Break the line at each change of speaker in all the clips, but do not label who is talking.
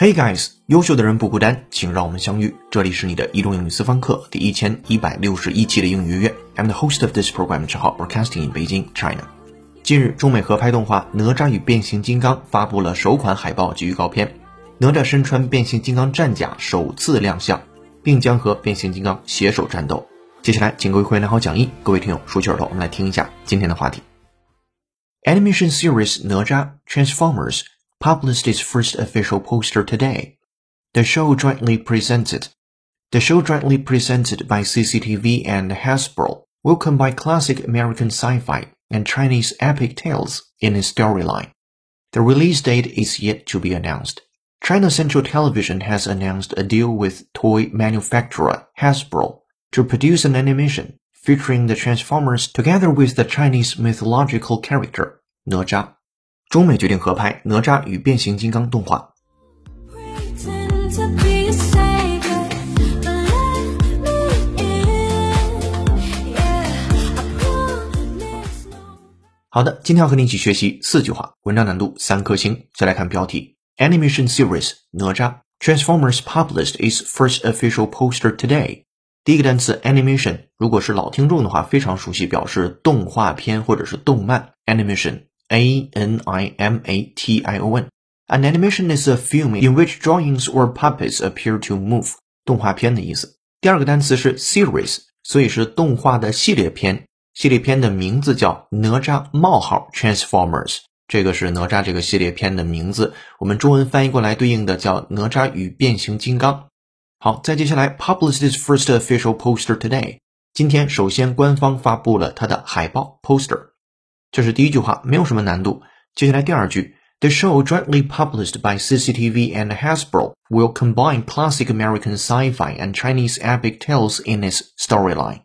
Hey guys，优秀的人不孤单，请让我们相遇。这里是你的移动英语私房课第一千一百六十一期的英语约。I'm the host of this program，之号 Broadcasting in Beijing, China。近日，中美合拍动画《哪吒与变形金刚》发布了首款海报及预告片。哪吒身穿变形金刚战甲首次亮相，并将和变形金刚携手战斗。接下来，请各位会员拿好讲义，各位听友竖起耳朵，我们来听一下今天的话题。Animation series 哪吒 Transformers published its first official poster today. The show jointly presented the show jointly presented by CCTV and Hasbro will combine classic American sci-fi and Chinese epic tales in its storyline. The release date is yet to be announced. China Central Television has announced a deal with toy manufacturer Hasbro to produce an animation featuring the Transformers together with the Chinese mythological character 哪吒。中美决定合拍《哪吒与变形金刚》动画。好的，今天要和你一起学习四句话，文章难度三颗星。再来看标题：Animation Series 哪吒 Transformers published its first official poster today。第一个单词 animation，如果是老听众的话，非常熟悉，表示动画片或者是动漫 animation。A N I M A T I O N。An animation is a film in which drawings or puppets appear to move。动画片的意思。第二个单词是 series，所以是动画的系列片。系列片的名字叫哪吒冒号 Transformers，这个是哪吒这个系列片的名字。我们中文翻译过来对应的叫哪吒与变形金刚。好，再接下来，published its first official poster today。今天首先官方发布了它的海报 poster，这是第一句话，没有什么难度。接下来第二句，The show jointly published by CCTV and Hasbro will combine classic American sci-fi and Chinese epic tales in its storyline。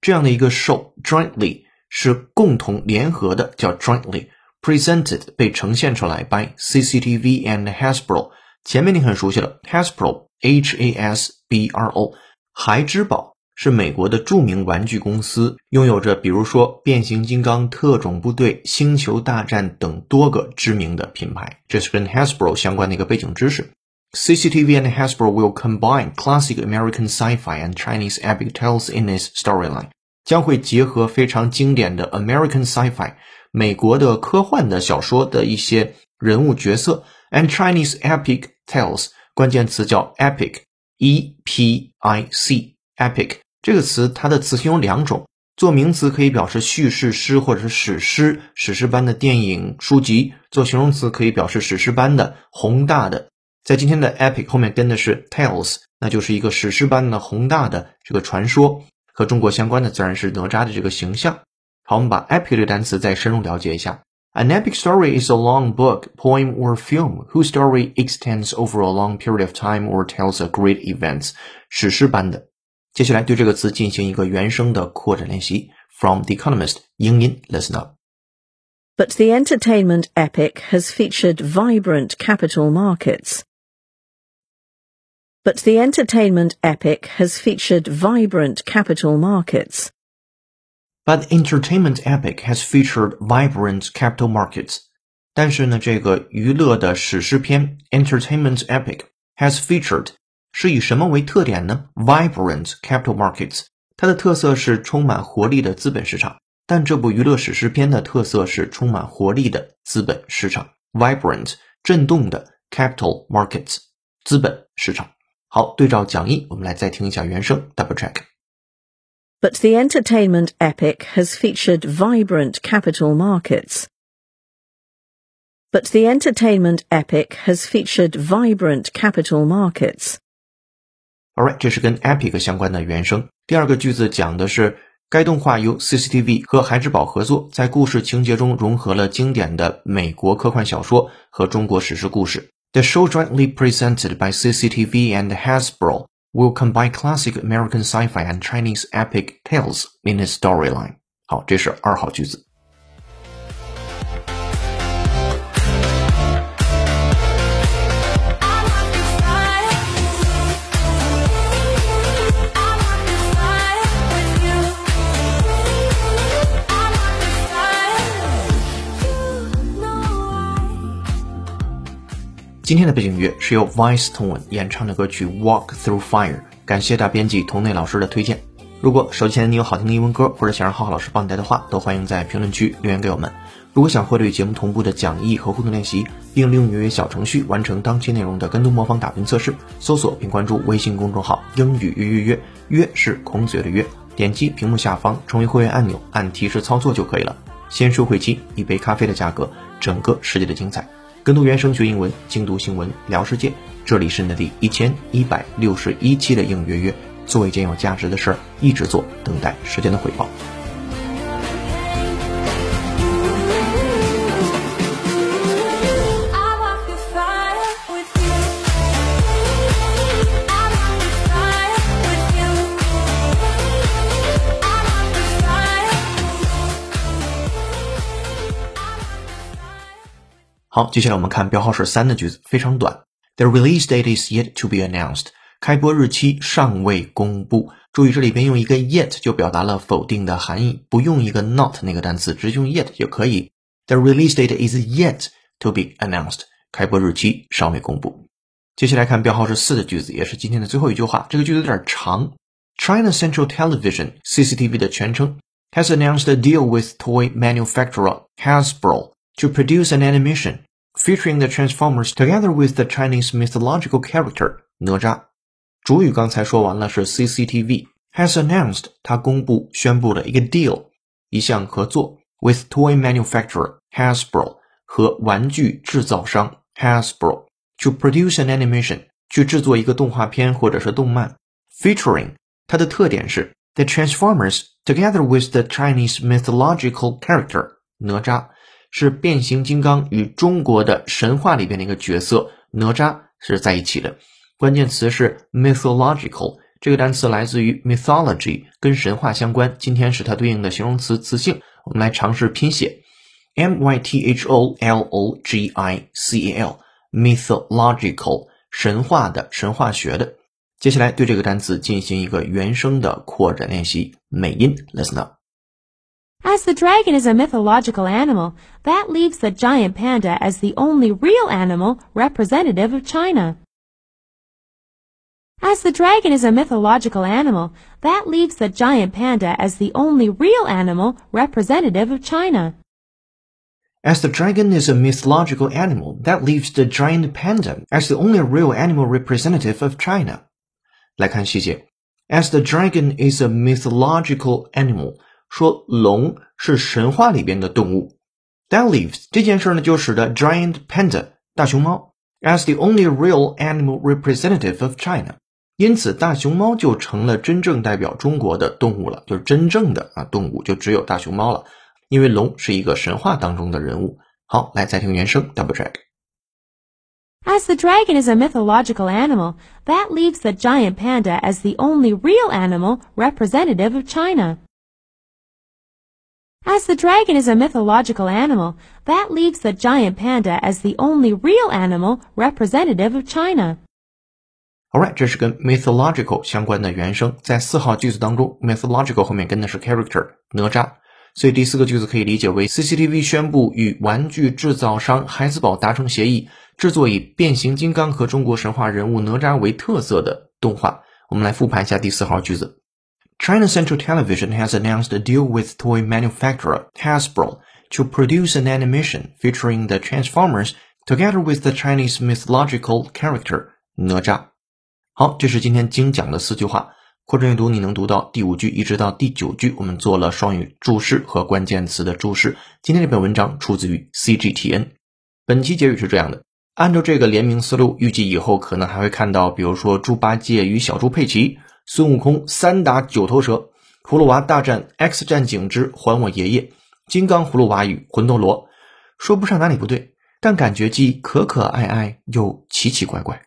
这样的一个 show jointly 是共同联合的，叫 jointly presented 被呈现出来 by CCTV and Hasbro。前面你很熟悉了，Hasbro H A S B R O 孩之宝 是美国的著名玩具公司，拥有着比如说变形金刚、特种部队、星球大战等多个知名的品牌。这是跟 Hasbro 相关的一个背景知识。CCTV and Hasbro will combine classic American sci-fi and Chinese epic tales in its storyline，将会结合非常经典的 American sci-fi 美国的科幻的小说的一些人物角色 and Chinese epic tales，关键词叫 epic，e p i c epic 这个词它的词性有两种，做名词可以表示叙事诗或者是史诗，史诗般的电影书籍；做形容词可以表示史诗般的宏大的。在今天的 epic 后面跟的是 tales，那就是一个史诗般的宏大的这个传说。和中国相关的自然是哪吒的这个形象。好，我们把 epic 这个单词再深入了解一下。An epic story is a long book, poem, or film whose story extends over a long period of time or tells a great event。史诗般的。接下来对这个词进行一个原声的扩展练习。From The Economist，英音，listen
up。But the entertainment epic has featured vibrant capital markets. But the entertainment epic has featured vibrant capital markets.
But entertainment epic has featured vibrant capital markets. 但是呢，这个娱乐的史诗片 entertainment epic has featured 是以什么为特点呢？Vibrant capital markets，它的特色是充满活力的资本市场。但这部娱乐史诗片的特色是充满活力的资本市场，vibrant 震动的 capital markets 资本市场。好，对照讲义，我们来再听一下原声，double
check。But the entertainment epic has featured vibrant capital markets. But the entertainment epic has featured vibrant capital markets.
Alright，这是跟 epic 相关的原声。第二个句子讲的是该动画由 CCTV 和孩之宝合作，在故事情节中融合了经典的美国科幻小说和中国史诗故事。The show jointly presented by CCTV and Hasbro will combine classic American sci-fi and Chinese epic tales in its storyline。好，这是二号句子。今天的背景乐是由 Vice Tone 演唱的歌曲《Walk Through Fire》，感谢大编辑童内老师的推荐。如果手机前你有好听的英文歌，或者想让浩浩老师帮你带的话，都欢迎在评论区留言给我们。如果想获得与节目同步的讲义和互动练习，并利用约约小程序完成当期内容的跟读模仿打分测试，搜索并关注微信公众号“英语约约约”，约是孔子约的约。点击屏幕下方成为会员按钮，按提示操作就可以了。先收会期，一杯咖啡的价格，整个世界的精彩。跟读原声学英文，精读新闻聊世界。这里是你的第一千一百六十一期的英语约约。做一件有价值的事儿，一直做，等待时间的回报。好，接下来我们看标号是三的句子，非常短。The release date is yet to be announced. 开播日期尚未公布。注意这里边用一个 yet 就表达了否定的含义，不用一个 not 那个单词，直接用 yet 就可以。The release date is yet to be announced。开播日期尚未公布。接下来看标号是四的句子，也是今天的最后一句话。这个句子有点长。China Central Television CCTV 的全称 has announced a deal with toy manufacturer Hasbro to produce an animation featuring the Transformers together with the Chinese mythological character 哪吒。主语刚才说完了，是 CCTV has announced，它公布宣布了一个 deal，一项合作 with toy manufacturer Hasbro 和玩具制造商 Hasbro to produce an animation，去制作一个动画片或者是动漫，featuring 它的特点是 the Transformers together with the Chinese mythological character 哪吒 是变形金刚与中国的神话里边的一个角色哪吒是在一起的。关键词是 mythological，这个单词来自于 mythology，跟神话相关。今天是它对应的形容词词性，我们来尝试拼写 m y t h o l o g i c a l，mythological，神话的，神话学的。接下来对这个单词进行一个原声的扩展练习，美音，listen up。
As the dragon is a mythological animal, that leaves the giant panda as the only real animal representative of China. As the dragon is a mythological animal, that leaves the giant panda as the only real animal representative of China.
As the dragon is a mythological animal, that leaves the giant panda as the only real animal representative of China. 来看细节。As the dragon is a mythological animal， 说龙是神话里边的动物。That leaves 这件事呢，就使得 giant panda 大熊猫 as the only real animal representative of China 因此，大熊猫就成了真正代表中国的动物了，就是真正的啊动物就只有大熊猫了，因为龙是一个神话当中的人物。好，来再听原声，double
check。As the dragon is a mythological animal, that leaves the giant panda as the only real animal representative of China. As the dragon is a mythological animal, that leaves the giant panda as the only real animal representative of China.
Alright，这是跟 mythological 相关的原声，在四号句子当中，mythological 后面跟的是 character 哪吒，所以第四个句子可以理解为 CCTV 宣布与玩具制造商孩子宝达成协议，制作以变形金刚和中国神话人物哪吒为特色的动画。我们来复盘一下第四号句子：China Central Television has announced a deal with toy manufacturer Hasbro to produce an animation featuring the Transformers together with the Chinese mythological character 哪吒。好，这是今天精讲的四句话。扩展阅读，你能读到第五句一直到第九句。我们做了双语注释和关键词的注释。今天这篇文章出自于 CGTN。本期结语是这样的：按照这个联名思路，预计以后可能还会看到，比如说猪八戒与小猪佩奇、孙悟空三打九头蛇、葫芦娃大战 X 战警之还我爷爷、金刚葫芦娃与魂斗罗。说不上哪里不对，但感觉既可可爱爱又奇奇怪怪。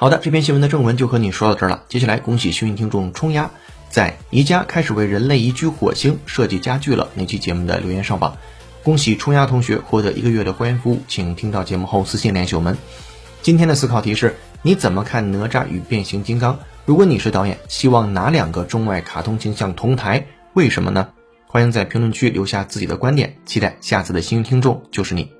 好的，这篇新闻的正文就和你说到这儿了。接下来，恭喜幸运听众冲压，在宜家开始为人类移居火星设计家具了。那期节目的留言上榜，恭喜冲压同学获得一个月的会员服务，请听到节目后私信联系我们。今天的思考题是：你怎么看哪吒与变形金刚？如果你是导演，希望哪两个中外卡通形象同台？为什么呢？欢迎在评论区留下自己的观点，期待下次的幸运听众就是你。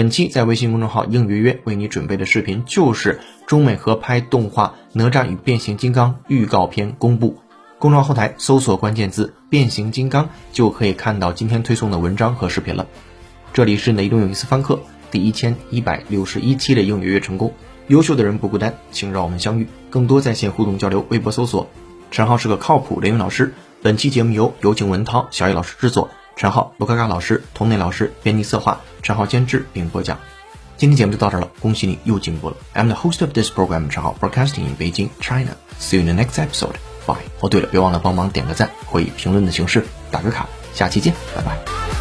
本期在微信公众号应约约为你准备的视频就是中美合拍动画《哪吒与变形金刚》预告片公布。公众号后台搜索关键字“变形金刚”，就可以看到今天推送的文章和视频了。这里是雷东有意思翻课第一千一百六十一期的应约约成功。优秀的人不孤单，请让我们相遇。更多在线互动交流，微博搜索陈浩是个靠谱雷云老师。本期节目由有请文涛、小野老师制作，陈浩、罗嘎嘎老师、童内老师编辑策划，陈浩监制并播讲。今天节目就到这了，恭喜你又进步了。I'm the host of this program，陈浩，broadcasting in Beijing, China. See you in the next episode. Bye. 哦，对了，别忘了帮忙点个赞，或以评论的形式打个卡。下期见，拜拜。